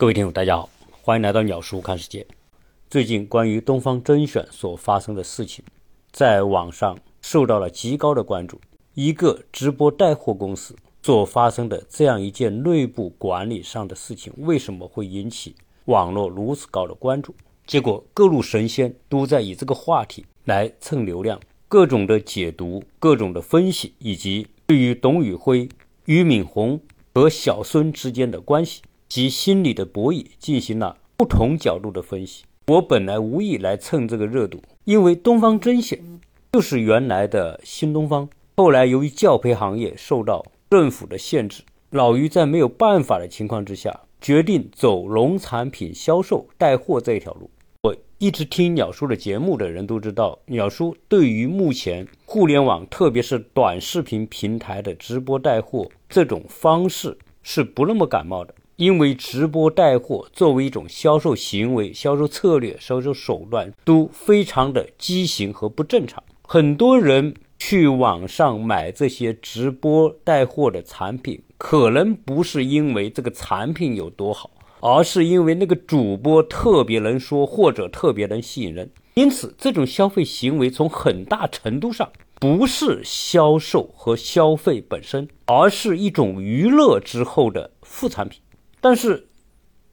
各位听友，大家好，欢迎来到鸟叔看世界。最近关于东方甄选所发生的事情，在网上受到了极高的关注。一个直播带货公司所发生的这样一件内部管理上的事情，为什么会引起网络如此高的关注？结果各路神仙都在以这个话题来蹭流量，各种的解读、各种的分析，以及对于董宇辉、俞敏洪和小孙之间的关系。及心理的博弈进行了不同角度的分析。我本来无意来蹭这个热度，因为东方甄选就是原来的新东方，后来由于教培行业受到政府的限制，老于在没有办法的情况之下，决定走农产品销售带货这一条路。我一直听鸟叔的节目的人都知道，鸟叔对于目前互联网，特别是短视频平台的直播带货这种方式是不那么感冒的。因为直播带货作为一种销售行为、销售策略、销售手段，都非常的畸形和不正常。很多人去网上买这些直播带货的产品，可能不是因为这个产品有多好，而是因为那个主播特别能说，或者特别能吸引人。因此，这种消费行为从很大程度上不是销售和消费本身，而是一种娱乐之后的副产品。但是，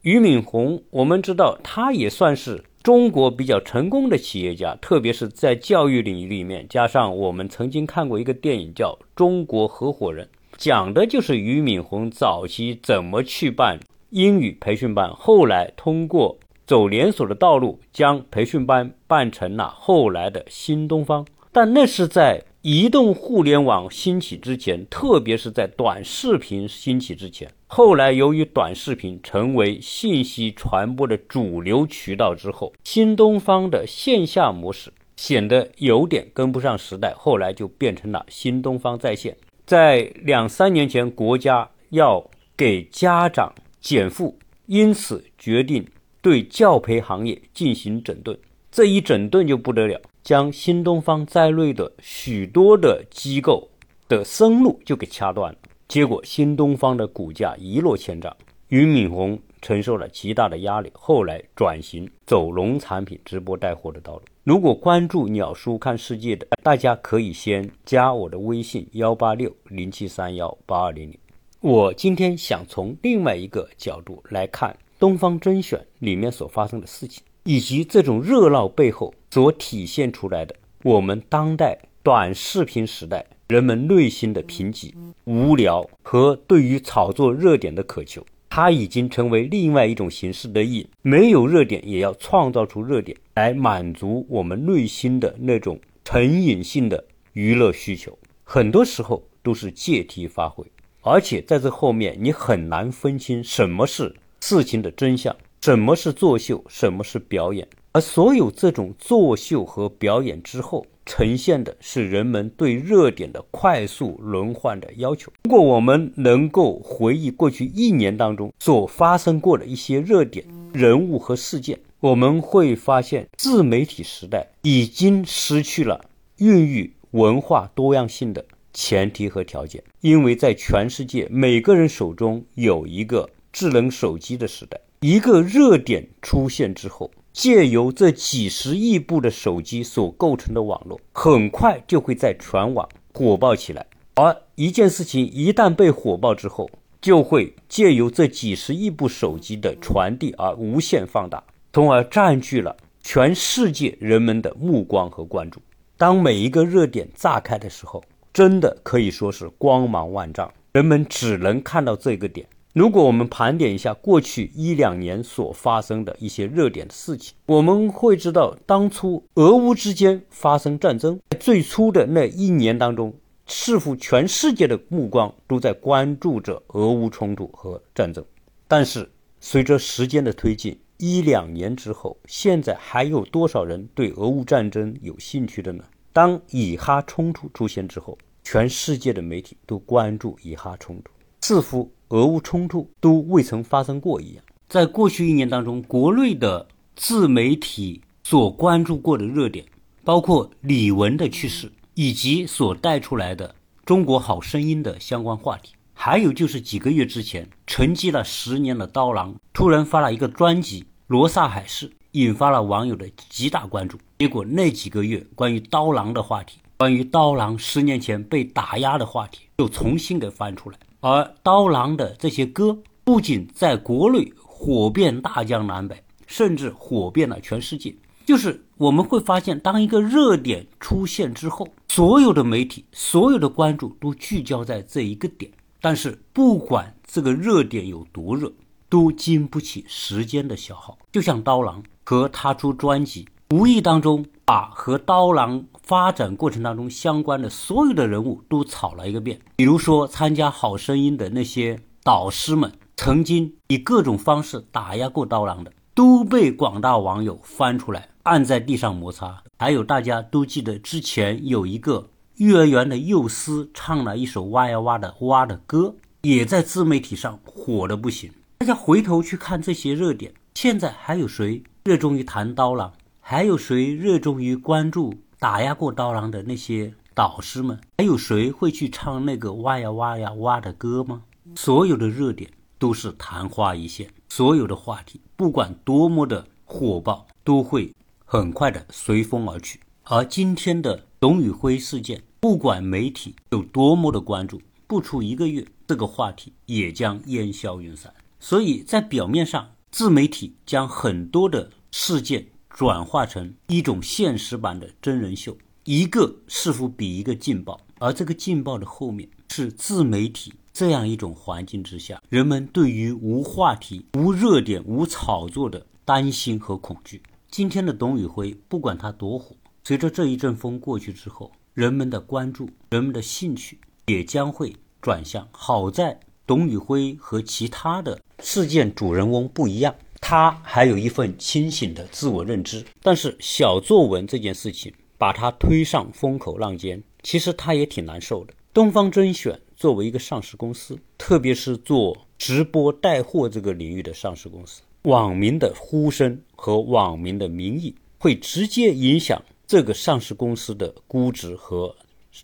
俞敏洪，我们知道他也算是中国比较成功的企业家，特别是在教育领域里面。加上我们曾经看过一个电影叫《中国合伙人》，讲的就是俞敏洪早期怎么去办英语培训班，后来通过走连锁的道路，将培训班办成了后来的新东方。但那是在。移动互联网兴起之前，特别是在短视频兴起之前，后来由于短视频成为信息传播的主流渠道之后，新东方的线下模式显得有点跟不上时代，后来就变成了新东方在线。在两三年前，国家要给家长减负，因此决定对教培行业进行整顿。这一整顿就不得了。将新东方在内的许多的机构的生路就给掐断了，结果新东方的股价一落千丈，俞敏洪承受了极大的压力，后来转型走农产品直播带货的道路。如果关注鸟叔看世界的，大家可以先加我的微信幺八六零七三幺八二零零。我今天想从另外一个角度来看东方甄选里面所发生的事情。以及这种热闹背后所体现出来的，我们当代短视频时代人们内心的贫瘠、无聊和对于炒作热点的渴求，它已经成为另外一种形式的瘾。没有热点，也要创造出热点来满足我们内心的那种成瘾性的娱乐需求。很多时候都是借题发挥，而且在这后面你很难分清什么是事情的真相。什么是作秀？什么是表演？而所有这种作秀和表演之后，呈现的是人们对热点的快速轮换的要求。如果我们能够回忆过去一年当中所发生过的一些热点人物和事件，我们会发现，自媒体时代已经失去了孕育文化多样性的前提和条件，因为在全世界每个人手中有一个智能手机的时代。一个热点出现之后，借由这几十亿部的手机所构成的网络，很快就会在全网火爆起来。而一件事情一旦被火爆之后，就会借由这几十亿部手机的传递而无限放大，从而占据了全世界人们的目光和关注。当每一个热点炸开的时候，真的可以说是光芒万丈，人们只能看到这个点。如果我们盘点一下过去一两年所发生的一些热点的事情，我们会知道，当初俄乌之间发生战争，最初的那一年当中，似乎全世界的目光都在关注着俄乌冲突和战争。但是随着时间的推进，一两年之后，现在还有多少人对俄乌战争有兴趣的呢？当以哈冲突出现之后，全世界的媒体都关注以哈冲突，似乎。俄乌冲突都未曾发生过一样。在过去一年当中，国内的自媒体所关注过的热点，包括李玟的去世，以及所带出来的《中国好声音》的相关话题。还有就是几个月之前，沉寂了十年的刀郎突然发了一个专辑《罗萨海市》，引发了网友的极大关注。结果那几个月关于刀郎的话题，关于刀郎十年前被打压的话题，又重新给翻出来。而刀郎的这些歌，不仅在国内火遍大江南北，甚至火遍了全世界。就是我们会发现，当一个热点出现之后，所有的媒体、所有的关注都聚焦在这一个点。但是，不管这个热点有多热，都经不起时间的消耗。就像刀郎和他出专辑，无意当中把和刀郎发展过程当中相关的所有的人物都炒了一个遍。比如说，参加《好声音》的那些导师们，曾经以各种方式打压过刀郎的，都被广大网友翻出来。按在地上摩擦，还有大家都记得之前有一个幼儿园的幼师唱了一首哇呀哇的哇的歌，也在自媒体上火的不行。大家回头去看这些热点，现在还有谁热衷于弹刀郎？还有谁热衷于关注打压过刀郎的那些导师们？还有谁会去唱那个哇呀哇呀哇的歌吗？所有的热点都是昙花一现，所有的话题不管多么的火爆，都会。很快的随风而去，而今天的董宇辉事件，不管媒体有多么的关注，不出一个月，这个话题也将烟消云散。所以在表面上，自媒体将很多的事件转化成一种现实版的真人秀，一个似乎比一个劲爆，而这个劲爆的后面是自媒体这样一种环境之下，人们对于无话题、无热点、无炒作的担心和恐惧。今天的董宇辉，不管他多火，随着这一阵风过去之后，人们的关注、人们的兴趣也将会转向。好在董宇辉和其他的事件主人翁不一样，他还有一份清醒的自我认知。但是小作文这件事情把他推上风口浪尖，其实他也挺难受的。东方甄选作为一个上市公司，特别是做直播带货这个领域的上市公司。网民的呼声和网民的民意会直接影响这个上市公司的估值和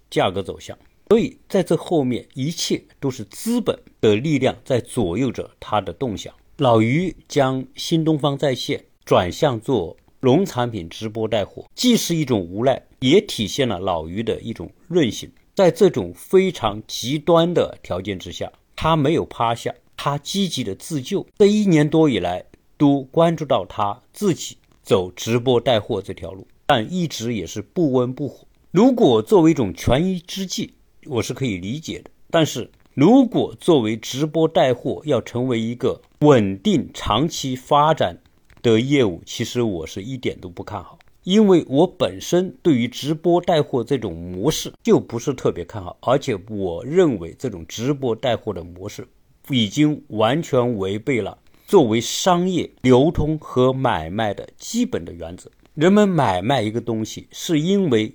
价格走向，所以在这后面一切都是资本的力量在左右着它的动向。老于将新东方在线转向做农产品直播带货，既是一种无奈，也体现了老于的一种韧性。在这种非常极端的条件之下，他没有趴下，他积极的自救。这一年多以来。都关注到他自己走直播带货这条路，但一直也是不温不火。如果作为一种权宜之计，我是可以理解的。但是如果作为直播带货要成为一个稳定长期发展的业务，其实我是一点都不看好。因为我本身对于直播带货这种模式就不是特别看好，而且我认为这种直播带货的模式已经完全违背了。作为商业流通和买卖的基本的原则，人们买卖一个东西，是因为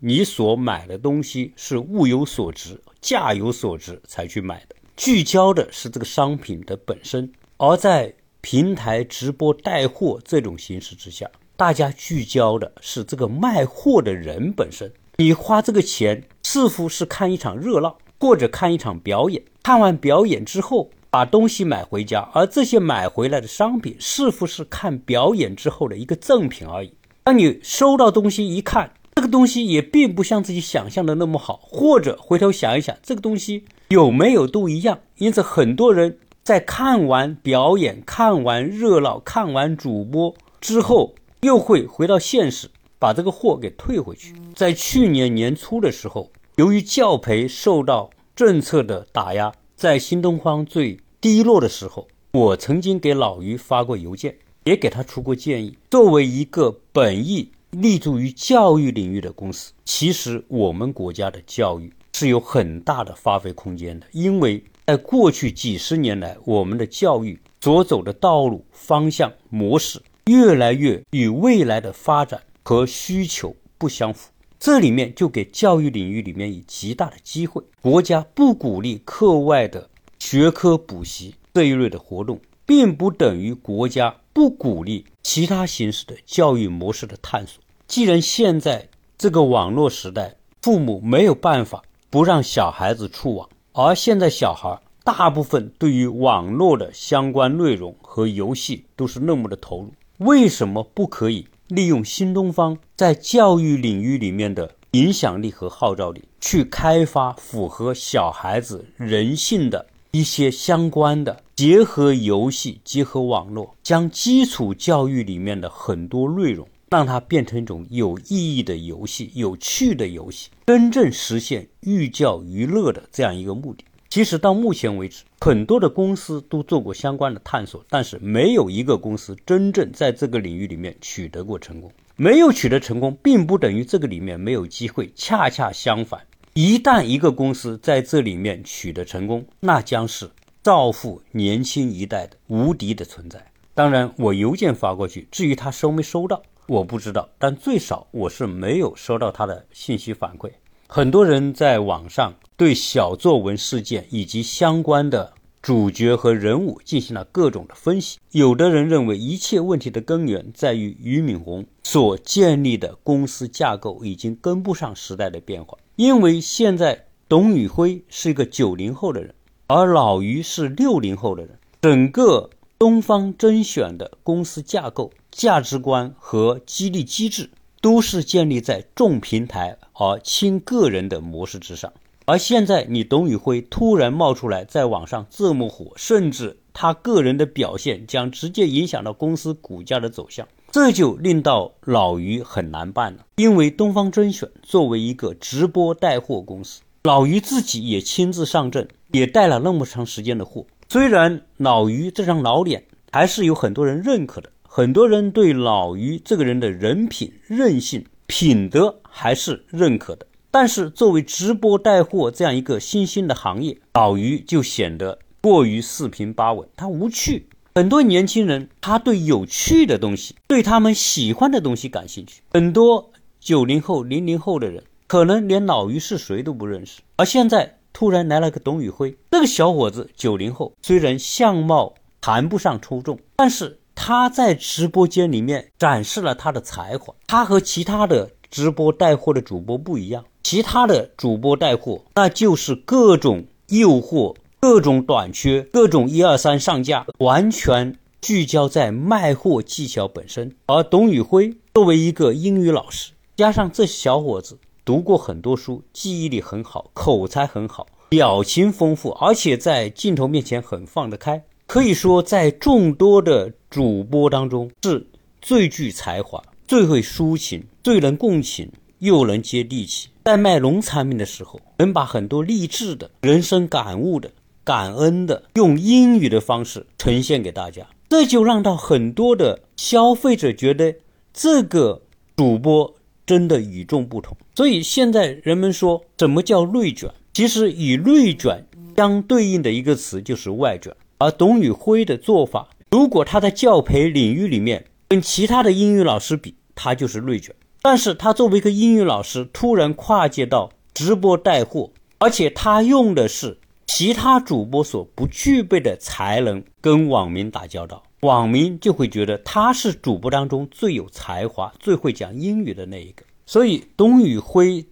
你所买的东西是物有所值、价有所值才去买的，聚焦的是这个商品的本身。而在平台直播带货这种形式之下，大家聚焦的是这个卖货的人本身。你花这个钱，似乎是看一场热闹，或者看一场表演。看完表演之后。把东西买回家，而这些买回来的商品，似乎是看表演之后的一个赠品而已。当你收到东西一看，个东西也并不像自己想象的那么好，或者回头想一想，这个东西有没有都一样。因此，很多人在看完表演、看完热闹、看完主播之后，又会回到现实，把这个货给退回去。在去年年初的时候，由于教培受到政策的打压。在新东方最低落的时候，我曾经给老于发过邮件，也给他出过建议。作为一个本意立足于教育领域的公司，其实我们国家的教育是有很大的发挥空间的。因为在过去几十年来，我们的教育所走的道路方向模式，越来越与未来的发展和需求不相符。这里面就给教育领域里面以极大的机会。国家不鼓励课外的学科补习这一类的活动，并不等于国家不鼓励其他形式的教育模式的探索。既然现在这个网络时代，父母没有办法不让小孩子触网，而现在小孩大部分对于网络的相关内容和游戏都是那么的投入，为什么不可以利用新东方在教育领域里面的影响力和号召力，去开发符合小孩子人性的一些相关的，结合游戏、结合网络，将基础教育里面的很多内容。让它变成一种有意义的游戏、有趣的游戏，真正实现寓教于乐的这样一个目的。其实到目前为止，很多的公司都做过相关的探索，但是没有一个公司真正在这个领域里面取得过成功。没有取得成功，并不等于这个里面没有机会，恰恰相反，一旦一个公司在这里面取得成功，那将是造福年轻一代的无敌的存在。当然，我邮件发过去，至于他收没收到。我不知道，但最少我是没有收到他的信息反馈。很多人在网上对小作文事件以及相关的主角和人物进行了各种的分析。有的人认为一切问题的根源在于俞敏洪所建立的公司架构已经跟不上时代的变化，因为现在董宇辉是一个九零后的人，而老俞是六零后的人，整个东方甄选的公司架构。价值观和激励机制都是建立在重平台而轻个人的模式之上，而现在你董宇辉突然冒出来，在网上这么火，甚至他个人的表现将直接影响到公司股价的走向，这就令到老于很难办了。因为东方甄选作为一个直播带货公司，老于自己也亲自上阵，也带了那么长时间的货。虽然老于这张老脸还是有很多人认可的。很多人对老于这个人的人品、韧性、品德还是认可的，但是作为直播带货这样一个新兴的行业，老于就显得过于四平八稳，他无趣。很多年轻人他对有趣的东西、对他们喜欢的东西感兴趣。很多九零后、零零后的人可能连老于是谁都不认识，而现在突然来了个董宇辉，这个小伙子九零后，虽然相貌谈不上出众，但是。他在直播间里面展示了他的才华。他和其他的直播带货的主播不一样，其他的主播带货那就是各种诱惑、各种短缺、各种一二三上架，完全聚焦在卖货技巧本身。而董宇辉作为一个英语老师，加上这小伙子读过很多书，记忆力很好，口才很好，表情丰富，而且在镜头面前很放得开。可以说，在众多的主播当中，是最具才华、最会抒情、最能共情，又能接地气。在卖农产品的时候，能把很多励志的人生感悟的、感恩的，用英语的方式呈现给大家，这就让到很多的消费者觉得这个主播真的与众不同。所以现在人们说什么叫内卷？其实与内卷相对应的一个词就是外卷。而董宇辉的做法，如果他在教培领域里面跟其他的英语老师比，他就是内卷。但是他作为一个英语老师，突然跨界到直播带货，而且他用的是其他主播所不具备的才能跟网民打交道，网民就会觉得他是主播当中最有才华、最会讲英语的那一个。所以董宇辉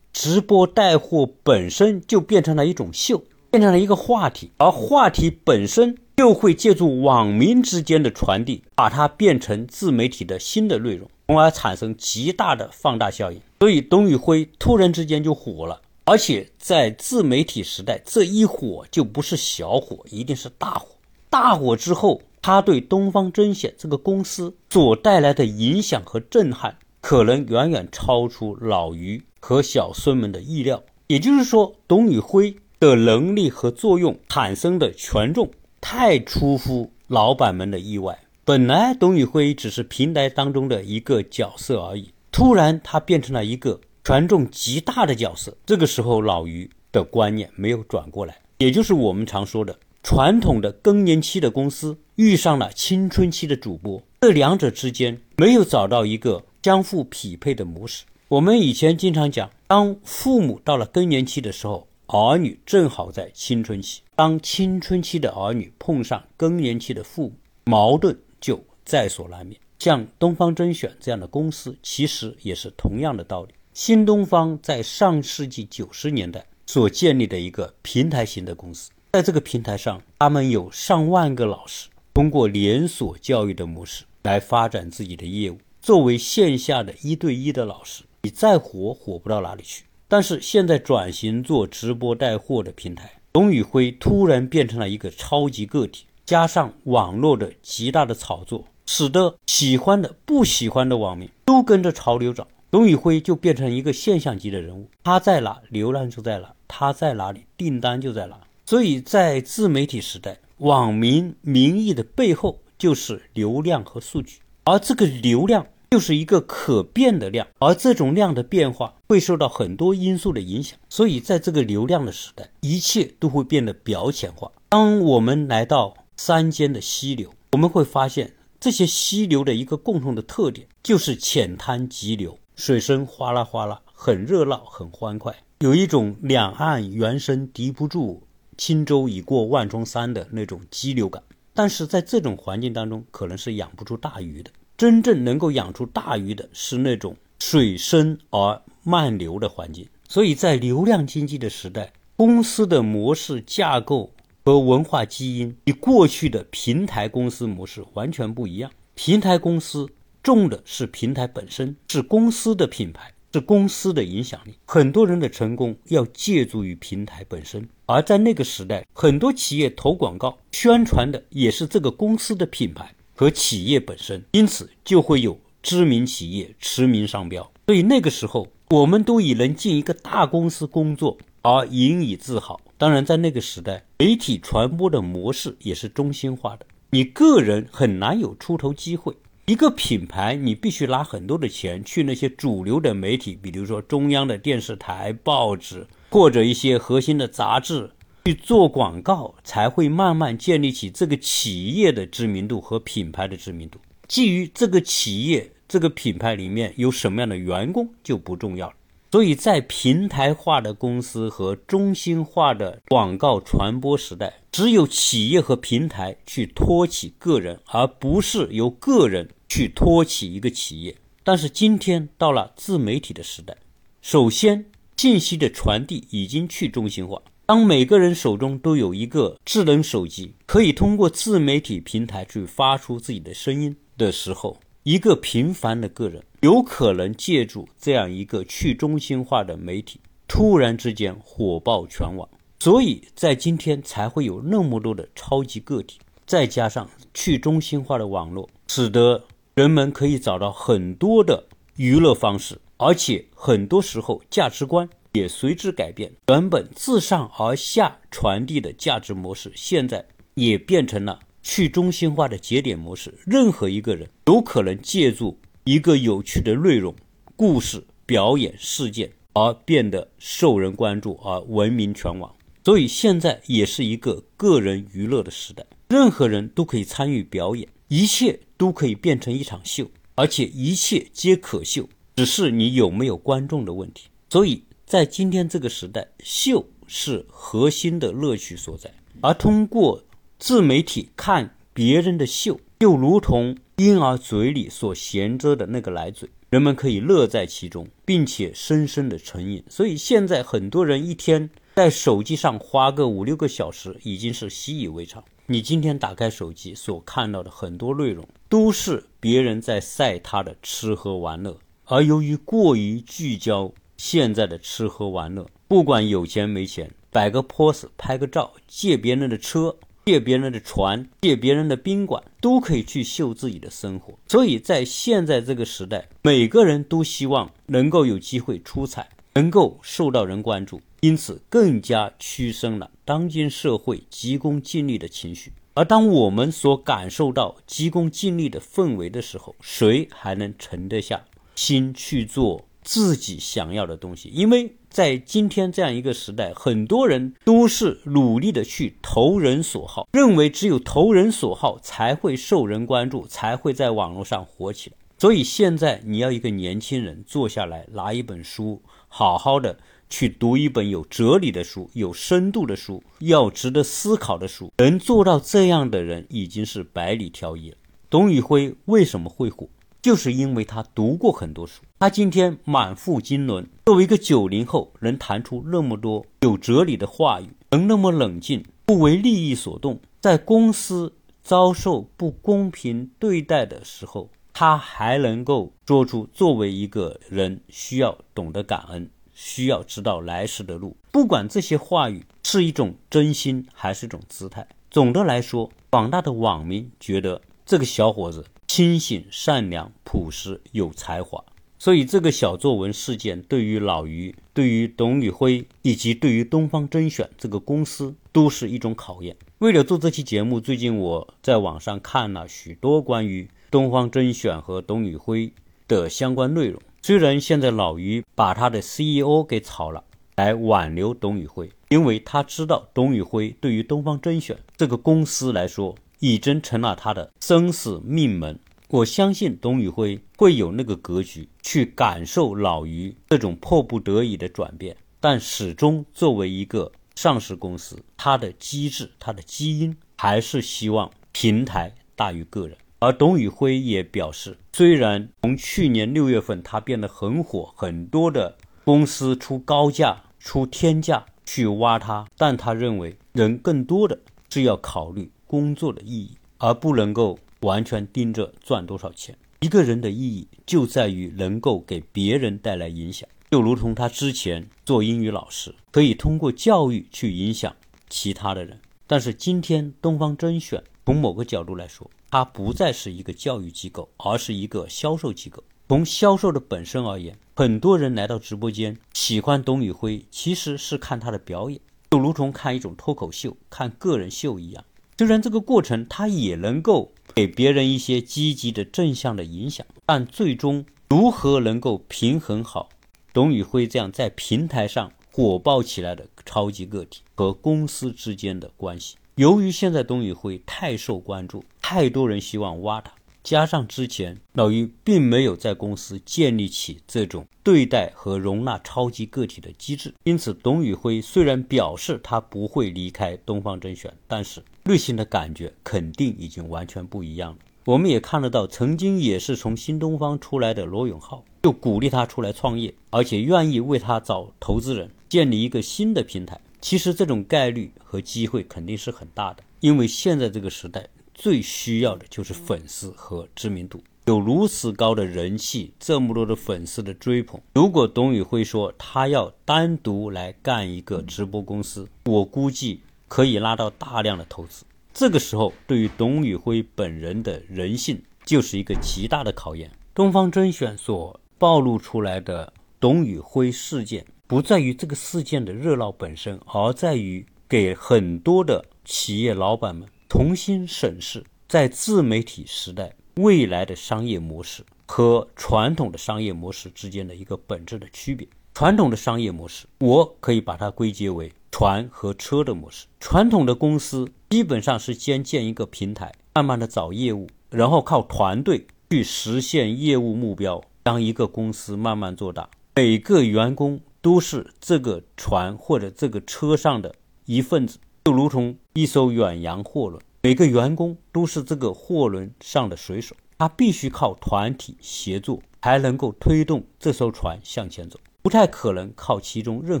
直播带货本身就变成了一种秀。变成了一个话题，而话题本身又会借助网民之间的传递，把它变成自媒体的新的内容，从而产生极大的放大效应。所以董宇辉突然之间就火了，而且在自媒体时代，这一火就不是小火，一定是大火。大火之后，他对东方甄选这个公司所带来的影响和震撼，可能远远超出老于和小孙们的意料。也就是说，董宇辉。的能力和作用产生的权重太出乎老板们的意外。本来董宇辉只是平台当中的一个角色而已，突然他变成了一个权重极大的角色。这个时候，老于的观念没有转过来，也就是我们常说的传统的更年期的公司遇上了青春期的主播，这两者之间没有找到一个相互匹配的模式。我们以前经常讲，当父母到了更年期的时候。儿女正好在青春期，当青春期的儿女碰上更年期的父母，矛盾就在所难免。像东方甄选这样的公司，其实也是同样的道理。新东方在上世纪九十年代所建立的一个平台型的公司。在这个平台上，他们有上万个老师，通过连锁教育的模式来发展自己的业务。作为线下的一对一的老师，你再火火不到哪里去。但是现在转型做直播带货的平台，董宇辉突然变成了一个超级个体，加上网络的极大的炒作，使得喜欢的、不喜欢的网民都跟着潮流涨。董宇辉就变成一个现象级的人物，他在哪，流量就在哪；他在哪里，订单就在哪。所以在自媒体时代，网民民意的背后就是流量和数据，而这个流量就是一个可变的量，而这种量的变化会受到很多因素的影响。所以在这个流量的时代，一切都会变得表浅化。当我们来到山间的溪流，我们会发现这些溪流的一个共同的特点就是浅滩急流。水声哗啦哗啦，很热闹，很欢快，有一种两岸猿声啼不住，轻舟已过万重山的那种激流感。但是在这种环境当中，可能是养不出大鱼的。真正能够养出大鱼的是那种水深而慢流的环境。所以在流量经济的时代，公司的模式架构和文化基因与过去的平台公司模式完全不一样。平台公司。重的是平台本身，是公司的品牌，是公司的影响力。很多人的成功要借助于平台本身，而在那个时代，很多企业投广告宣传的也是这个公司的品牌和企业本身，因此就会有知名企业驰名商标。所以那个时候，我们都以能进一个大公司工作而引以自豪。当然，在那个时代，媒体传播的模式也是中心化的，你个人很难有出头机会。一个品牌，你必须拿很多的钱去那些主流的媒体，比如说中央的电视台、报纸或者一些核心的杂志去做广告，才会慢慢建立起这个企业的知名度和品牌的知名度。基于这个企业、这个品牌里面有什么样的员工就不重要了。所以在平台化的公司和中心化的广告传播时代，只有企业和平台去托起个人，而不是由个人。去托起一个企业，但是今天到了自媒体的时代，首先信息的传递已经去中心化。当每个人手中都有一个智能手机，可以通过自媒体平台去发出自己的声音的时候，一个平凡的个人有可能借助这样一个去中心化的媒体，突然之间火爆全网。所以在今天才会有那么多的超级个体，再加上去中心化的网络，使得。人们可以找到很多的娱乐方式，而且很多时候价值观也随之改变。原本自上而下传递的价值模式，现在也变成了去中心化的节点模式。任何一个人有可能借助一个有趣的内容、故事、表演、事件而变得受人关注，而闻名全网。所以现在也是一个个人娱乐的时代，任何人都可以参与表演，一切。都可以变成一场秀，而且一切皆可秀，只是你有没有观众的问题。所以在今天这个时代，秀是核心的乐趣所在。而通过自媒体看别人的秀，就如同婴儿嘴里所衔着的那个奶嘴，人们可以乐在其中，并且深深的成瘾。所以现在很多人一天在手机上花个五六个小时，已经是习以为常。你今天打开手机所看到的很多内容，都是别人在晒他的吃喝玩乐，而由于过于聚焦现在的吃喝玩乐，不管有钱没钱，摆个 pose 拍个照，借别人的车，借别人的船，借别人的宾馆，都可以去秀自己的生活。所以在现在这个时代，每个人都希望能够有机会出彩，能够受到人关注。因此，更加催生了当今社会急功近利的情绪。而当我们所感受到急功近利的氛围的时候，谁还能沉得下心去做自己想要的东西？因为在今天这样一个时代，很多人都是努力的去投人所好，认为只有投人所好才会受人关注，才会在网络上火起来。所以现在你要一个年轻人坐下来拿一本书，好好的。去读一本有哲理的书、有深度的书、要值得思考的书，能做到这样的人已经是百里挑一了。董宇辉为什么会火？就是因为他读过很多书。他今天满腹经纶，作为一个九零后，能谈出那么多有哲理的话语，能那么冷静，不为利益所动，在公司遭受不公平对待的时候，他还能够说出作为一个人需要懂得感恩，需要知道来时的路。不管这些话语是一种真心还是一种姿态，总的来说，广大的网民觉得这个小伙子清醒、善良、朴实、有才华。所以，这个小作文事件对于老于、对于董宇辉以及对于东方甄选这个公司都是一种考验。为了做这期节目，最近我在网上看了许多关于东方甄选和董宇辉的相关内容。虽然现在老于把他的 CEO 给炒了，来挽留董宇辉，因为他知道董宇辉对于东方甄选这个公司来说，已经成了他的生死命门。我相信董宇辉会有那个格局去感受老于这种迫不得已的转变，但始终作为一个上市公司，它的机制、它的基因还是希望平台大于个人。而董宇辉也表示，虽然从去年六月份他变得很火，很多的公司出高价、出天价去挖他，但他认为人更多的是要考虑工作的意义，而不能够。完全盯着赚多少钱。一个人的意义就在于能够给别人带来影响，就如同他之前做英语老师，可以通过教育去影响其他的人。但是今天东方甄选从某个角度来说，它不再是一个教育机构，而是一个销售机构。从销售的本身而言，很多人来到直播间喜欢董宇辉，其实是看他的表演，就如同看一种脱口秀、看个人秀一样。虽然这个过程他也能够。给别人一些积极的正向的影响，但最终如何能够平衡好董宇辉这样在平台上火爆起来的超级个体和公司之间的关系？由于现在董宇辉太受关注，太多人希望挖他，加上之前老于并没有在公司建立起这种对待和容纳超级个体的机制，因此董宇辉虽然表示他不会离开东方甄选，但是。内心的感觉肯定已经完全不一样了。我们也看得到，曾经也是从新东方出来的罗永浩，就鼓励他出来创业，而且愿意为他找投资人，建立一个新的平台。其实这种概率和机会肯定是很大的，因为现在这个时代最需要的就是粉丝和知名度。有如此高的人气，这么多的粉丝的追捧，如果董宇辉说他要单独来干一个直播公司，我估计。可以拉到大量的投资，这个时候对于董宇辉本人的人性就是一个极大的考验。东方甄选所暴露出来的董宇辉事件，不在于这个事件的热闹本身，而在于给很多的企业老板们重新审视在自媒体时代未来的商业模式和传统的商业模式之间的一个本质的区别。传统的商业模式，我可以把它归结为。船和车的模式，传统的公司基本上是先建一个平台，慢慢的找业务，然后靠团队去实现业务目标，让一个公司慢慢做大。每个员工都是这个船或者这个车上的一份子，就如同一艘远洋货轮，每个员工都是这个货轮上的水手，他必须靠团体协作才能够推动这艘船向前走，不太可能靠其中任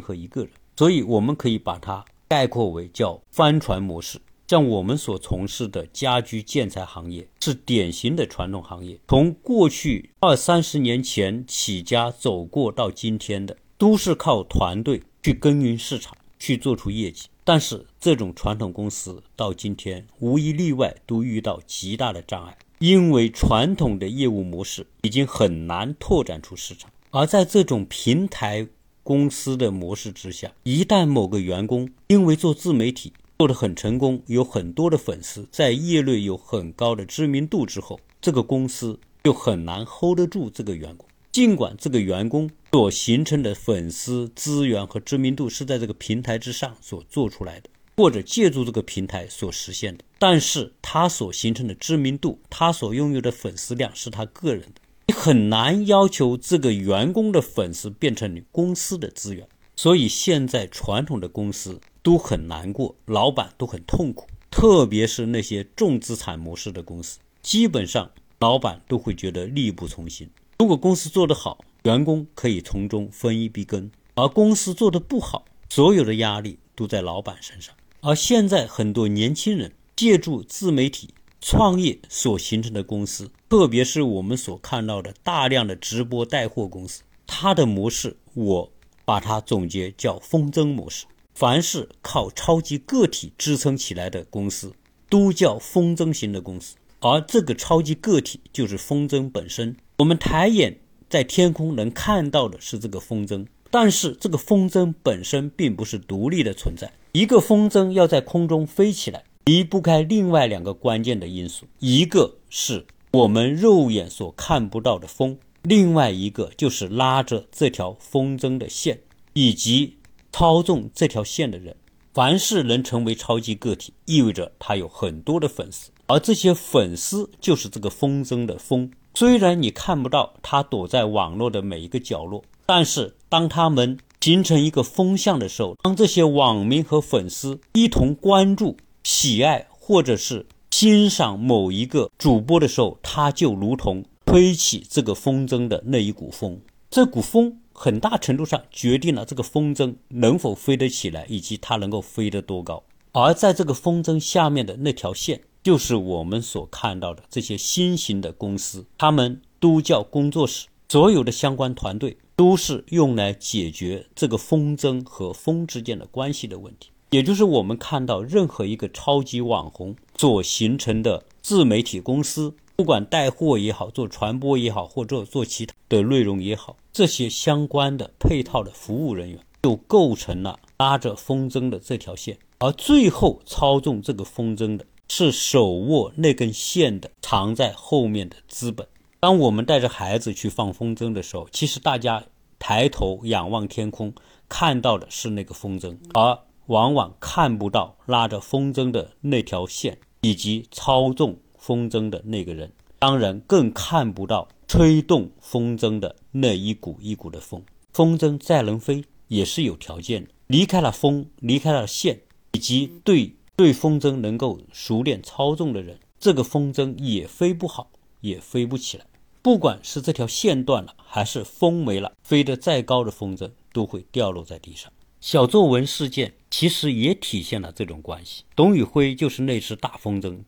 何一个人。所以，我们可以把它概括为叫帆船模式。像我们所从事的家居建材行业，是典型的传统行业。从过去二三十年前起家走过到今天的，都是靠团队去耕耘市场，去做出业绩。但是，这种传统公司到今天无一例外都遇到极大的障碍，因为传统的业务模式已经很难拓展出市场，而在这种平台。公司的模式之下，一旦某个员工因为做自媒体做得很成功，有很多的粉丝，在业内有很高的知名度之后，这个公司就很难 hold 得住这个员工。尽管这个员工所形成的粉丝资源和知名度是在这个平台之上所做出来的，或者借助这个平台所实现的，但是他所形成的知名度，他所拥有的粉丝量是他个人的。你很难要求这个员工的粉丝变成你公司的资源，所以现在传统的公司都很难过，老板都很痛苦，特别是那些重资产模式的公司，基本上老板都会觉得力不从心。如果公司做得好，员工可以从中分一杯羹；而公司做得不好，所有的压力都在老板身上。而现在很多年轻人借助自媒体创业所形成的公司，特别是我们所看到的大量的直播带货公司，它的模式我把它总结叫风筝模式。凡是靠超级个体支撑起来的公司，都叫风筝型的公司。而这个超级个体就是风筝本身。我们抬眼在天空能看到的是这个风筝，但是这个风筝本身并不是独立的存在。一个风筝要在空中飞起来，离不开另外两个关键的因素：一个是我们肉眼所看不到的风，另外一个就是拉着这条风筝的线以及操纵这条线的人。凡是能成为超级个体，意味着他有很多的粉丝，而这些粉丝就是这个风筝的风。虽然你看不到它躲在网络的每一个角落，但是当他们形成一个风向的时候，当这些网民和粉丝一同关注、喜爱或者是欣赏某一个主播的时候，它就如同推起这个风筝的那一股风。这股风很大程度上决定了这个风筝能否飞得起来，以及它能够飞得多高。而在这个风筝下面的那条线。就是我们所看到的这些新型的公司，他们都叫工作室，所有的相关团队都是用来解决这个风筝和风之间的关系的问题。也就是我们看到任何一个超级网红所形成的自媒体公司，不管带货也好，做传播也好，或者做其他的内容也好，这些相关的配套的服务人员就构成了拉着风筝的这条线，而最后操纵这个风筝的。是手握那根线的，藏在后面的资本。当我们带着孩子去放风筝的时候，其实大家抬头仰望天空，看到的是那个风筝，而往往看不到拉着风筝的那条线以及操纵风筝的那个人。当然，更看不到吹动风筝的那一股一股的风。风筝再能飞，也是有条件的，离开了风，离开了线，以及对。对风筝能够熟练操纵的人，这个风筝也飞不好，也飞不起来。不管是这条线断了，还是风没了，飞得再高的风筝都会掉落在地上。小作文事件其实也体现了这种关系。董宇辉就是那只大风筝，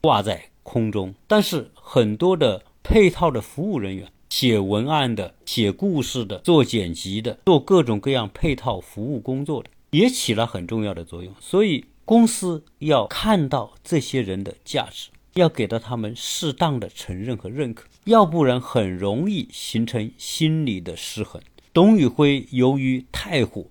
挂在空中。但是很多的配套的服务人员，写文案的、写故事的、做剪辑的、做各种各样配套服务工作的，也起了很重要的作用。所以。公司要看到这些人的价值，要给到他们适当的承认和认可，要不然很容易形成心理的失衡。董宇辉由于太火、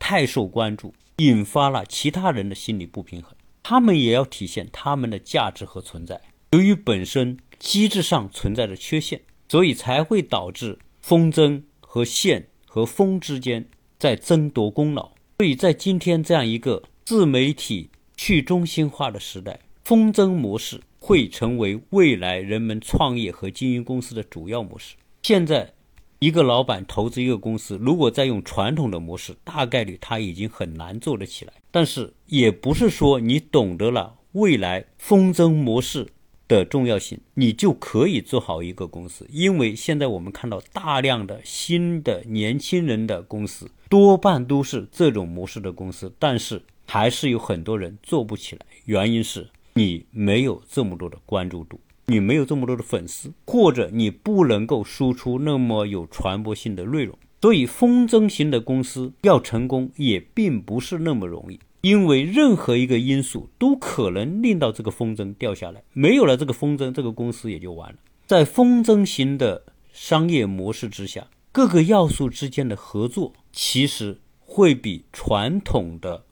太受关注，引发了其他人的心理不平衡，他们也要体现他们的价值和存在。由于本身机制上存在着缺陷，所以才会导致风筝和线和风之间在争夺功劳。所以在今天这样一个。自媒体去中心化的时代，风筝模式会成为未来人们创业和经营公司的主要模式。现在，一个老板投资一个公司，如果再用传统的模式，大概率他已经很难做得起来。但是，也不是说你懂得了未来风筝模式的重要性，你就可以做好一个公司。因为现在我们看到大量的新的年轻人的公司，多半都是这种模式的公司，但是。还是有很多人做不起来，原因是你没有这么多的关注度，你没有这么多的粉丝，或者你不能够输出那么有传播性的内容。所以，风筝型的公司要成功也并不是那么容易，因为任何一个因素都可能令到这个风筝掉下来，没有了这个风筝，这个公司也就完了。在风筝型的商业模式之下，各个要素之间的合作其实会比传统的。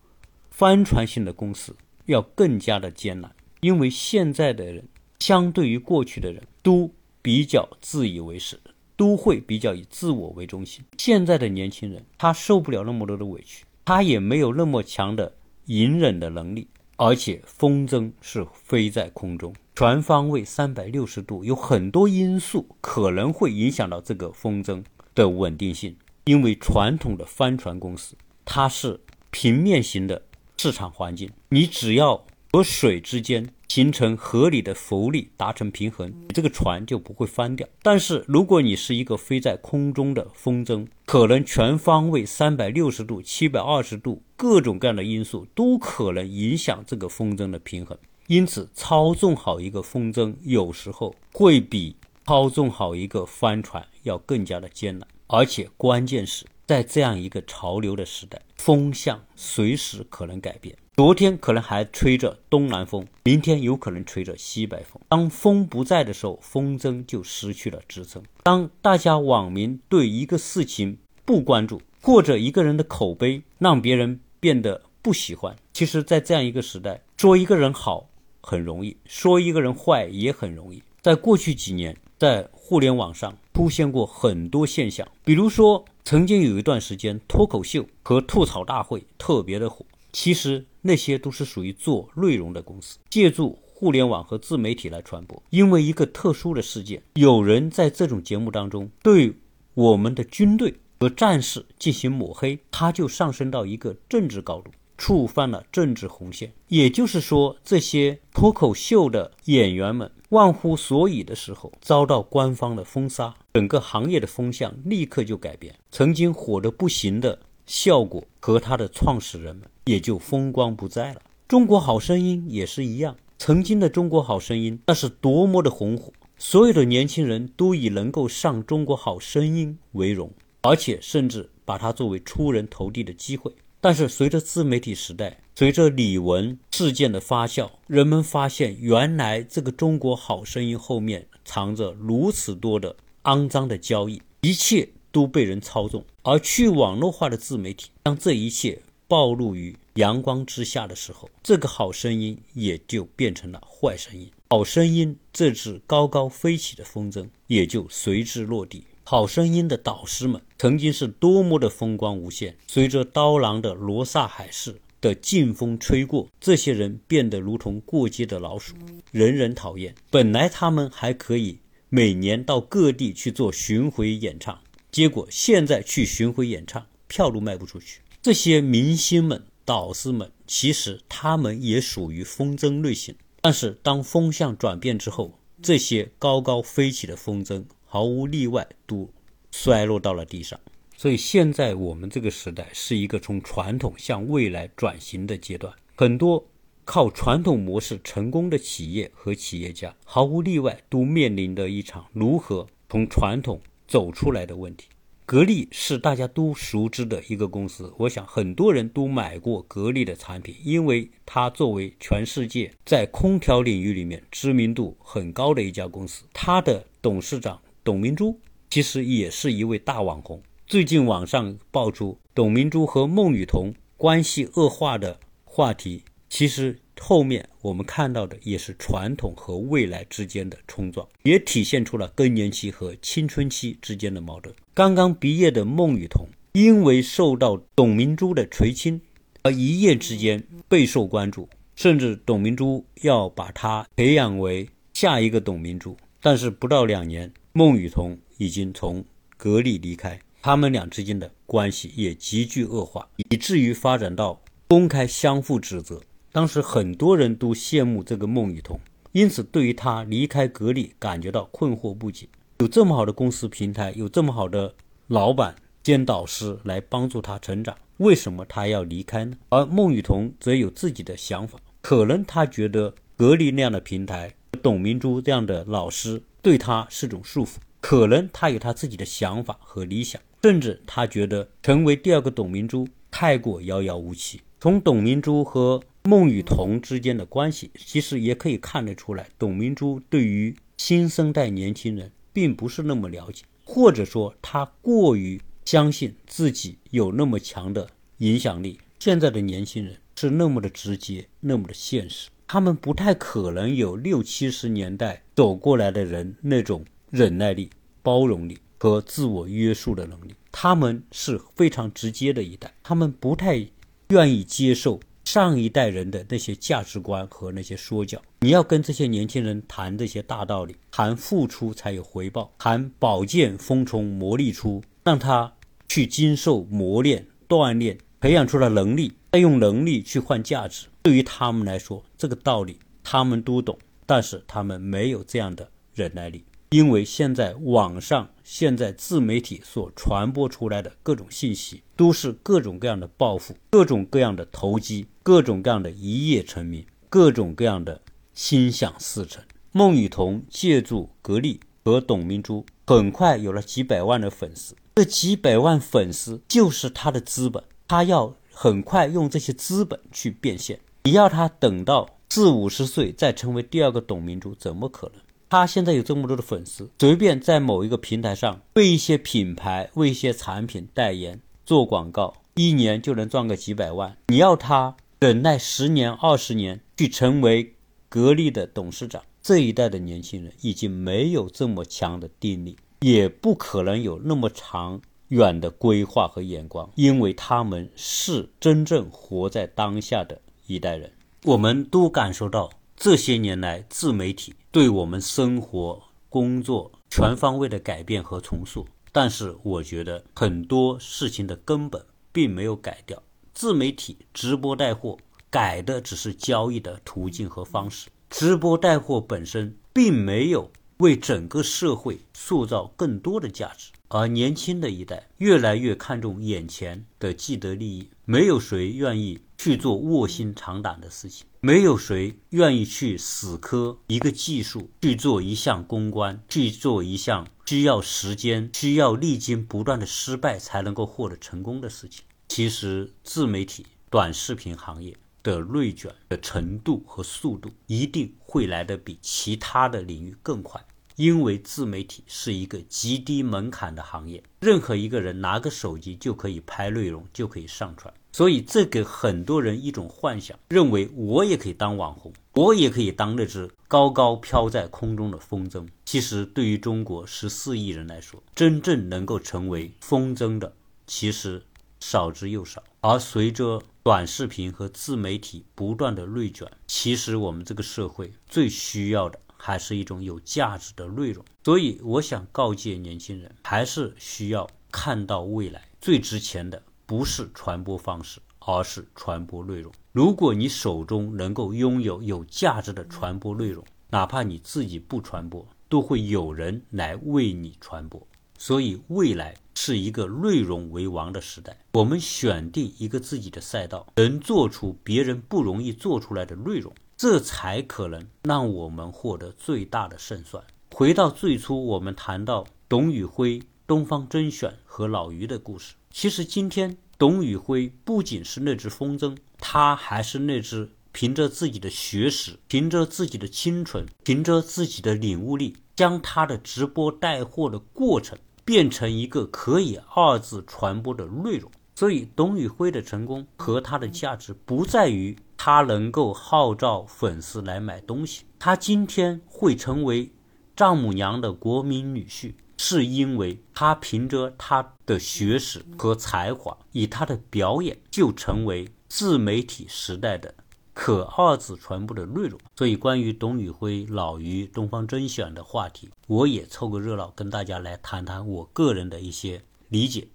帆船型的公司要更加的艰难，因为现在的人相对于过去的人都比较自以为是，都会比较以自我为中心。现在的年轻人他受不了那么多的委屈，他也没有那么强的隐忍的能力，而且风筝是飞在空中，全方位三百六十度，有很多因素可能会影响到这个风筝的稳定性。因为传统的帆船公司它是平面型的。市场环境，你只要和水之间形成合理的浮力，达成平衡，这个船就不会翻掉。但是如果你是一个飞在空中的风筝，可能全方位三百六十度、七百二十度，各种各样的因素都可能影响这个风筝的平衡。因此，操纵好一个风筝，有时候会比操纵好一个帆船要更加的艰难。而且，关键是在这样一个潮流的时代，风向随时可能改变。昨天可能还吹着东南风，明天有可能吹着西北风。当风不在的时候，风筝就失去了支撑。当大家网民对一个事情不关注，或者一个人的口碑让别人变得不喜欢，其实，在这样一个时代，说一个人好。很容易说一个人坏也很容易。在过去几年，在互联网上出现过很多现象，比如说，曾经有一段时间，脱口秀和吐槽大会特别的火。其实那些都是属于做内容的公司，借助互联网和自媒体来传播。因为一个特殊的事件，有人在这种节目当中对我们的军队和战士进行抹黑，他就上升到一个政治高度。触犯了政治红线，也就是说，这些脱口秀的演员们忘乎所以的时候，遭到官方的封杀，整个行业的风向立刻就改变。曾经火得不行的效果和他的创始人们也就风光不再了。中国好声音也是一样，曾经的中国好声音那是多么的红火，所有的年轻人都以能够上中国好声音为荣，而且甚至把它作为出人头地的机会。但是随着自媒体时代，随着李玟事件的发酵，人们发现原来这个中国好声音后面藏着如此多的肮脏的交易，一切都被人操纵。而去网络化的自媒体将这一切暴露于阳光之下的时候，这个好声音也就变成了坏声音，好声音这只高高飞起的风筝也就随之落地。好声音的导师们曾经是多么的风光无限，随着刀郎的《罗刹海市》的劲风吹过，这些人变得如同过街的老鼠，人人讨厌。本来他们还可以每年到各地去做巡回演唱，结果现在去巡回演唱，票都卖不出去。这些明星们、导师们，其实他们也属于风筝类型，但是当风向转变之后，这些高高飞起的风筝。毫无例外都衰落到了地上，所以现在我们这个时代是一个从传统向未来转型的阶段。很多靠传统模式成功的企业和企业家，毫无例外都面临着一场如何从传统走出来的问题。格力是大家都熟知的一个公司，我想很多人都买过格力的产品，因为它作为全世界在空调领域里面知名度很高的一家公司，它的董事长。董明珠其实也是一位大网红。最近网上爆出董明珠和孟雨桐关系恶化的话题，其实后面我们看到的也是传统和未来之间的冲撞，也体现出了更年期和青春期之间的矛盾。刚刚毕业的孟雨桐，因为受到董明珠的垂青，而一夜之间备受关注，甚至董明珠要把她培养为下一个董明珠。但是不到两年。孟雨桐已经从格力离开，他们俩之间的关系也急剧恶化，以至于发展到公开相互指责。当时很多人都羡慕这个孟雨桐，因此对于他离开格力感觉到困惑不解。有这么好的公司平台，有这么好的老板兼导师来帮助他成长，为什么他要离开呢？而孟雨桐则有自己的想法，可能他觉得格力那样的平台，董明珠这样的老师。对他是种束缚，可能他有他自己的想法和理想，甚至他觉得成为第二个董明珠太过遥遥无期。从董明珠和孟羽童之间的关系，其实也可以看得出来，董明珠对于新生代年轻人并不是那么了解，或者说他过于相信自己有那么强的影响力。现在的年轻人是那么的直接，那么的现实。他们不太可能有六七十年代走过来的人那种忍耐力、包容力和自我约束的能力。他们是非常直接的一代，他们不太愿意接受上一代人的那些价值观和那些说教。你要跟这些年轻人谈这些大道理，谈付出才有回报，谈宝剑锋从磨砺出，让他去经受磨练、锻炼，培养出了能力，再用能力去换价值。对于他们来说，这个道理他们都懂，但是他们没有这样的忍耐力，因为现在网上、现在自媒体所传播出来的各种信息，都是各种各样的报复、各种各样的投机、各种各样的一夜成名、各种各样的心想事成。孟雨桐借助格力和董明珠，很快有了几百万的粉丝。这几百万粉丝就是他的资本，他要很快用这些资本去变现。你要他等到四五十岁再成为第二个董明珠，怎么可能？他现在有这么多的粉丝，随便在某一个平台上为一些品牌、为一些产品代言、做广告，一年就能赚个几百万。你要他忍耐十年、二十年去成为格力的董事长？这一代的年轻人已经没有这么强的定力，也不可能有那么长远的规划和眼光，因为他们是真正活在当下的一代人。我们都感受到这些年来自媒体对我们生活、工作全方位的改变和重塑，但是我觉得很多事情的根本并没有改掉。自媒体直播带货改的只是交易的途径和方式。直播带货本身并没有为整个社会塑造更多的价值，而年轻的一代越来越看重眼前的既得利益，没有谁愿意去做卧薪尝胆的事情，没有谁愿意去死磕一个技术，去做一项公关，去做一项需要时间、需要历经不断的失败才能够获得成功的事情。其实，自媒体、短视频行业。的内卷的程度和速度一定会来得比其他的领域更快，因为自媒体是一个极低门槛的行业，任何一个人拿个手机就可以拍内容，就可以上传，所以这给很多人一种幻想，认为我也可以当网红，我也可以当那只高高飘在空中的风筝。其实对于中国十四亿人来说，真正能够成为风筝的，其实少之又少，而随着。短视频和自媒体不断的内卷，其实我们这个社会最需要的还是一种有价值的内容。所以，我想告诫年轻人，还是需要看到未来。最值钱的不是传播方式，而是传播内容。如果你手中能够拥有有价值的传播内容，哪怕你自己不传播，都会有人来为你传播。所以，未来是一个内容为王的时代。我们选定一个自己的赛道，能做出别人不容易做出来的内容，这才可能让我们获得最大的胜算。回到最初，我们谈到董宇辉、东方甄选和老于的故事。其实，今天董宇辉不仅是那只风筝，他还是那只凭着自己的学识、凭着自己的清纯、凭着自己的领悟力，将他的直播带货的过程。变成一个可以二次传播的内容，所以董宇辉的成功和他的价值不在于他能够号召粉丝来买东西，他今天会成为丈母娘的国民女婿，是因为他凭着他的学识和才华，以他的表演就成为自媒体时代的。可二次传播的内容，所以关于董宇辉、老于、东方甄选的话题，我也凑个热闹，跟大家来谈谈我个人的一些理解，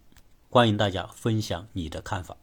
欢迎大家分享你的看法。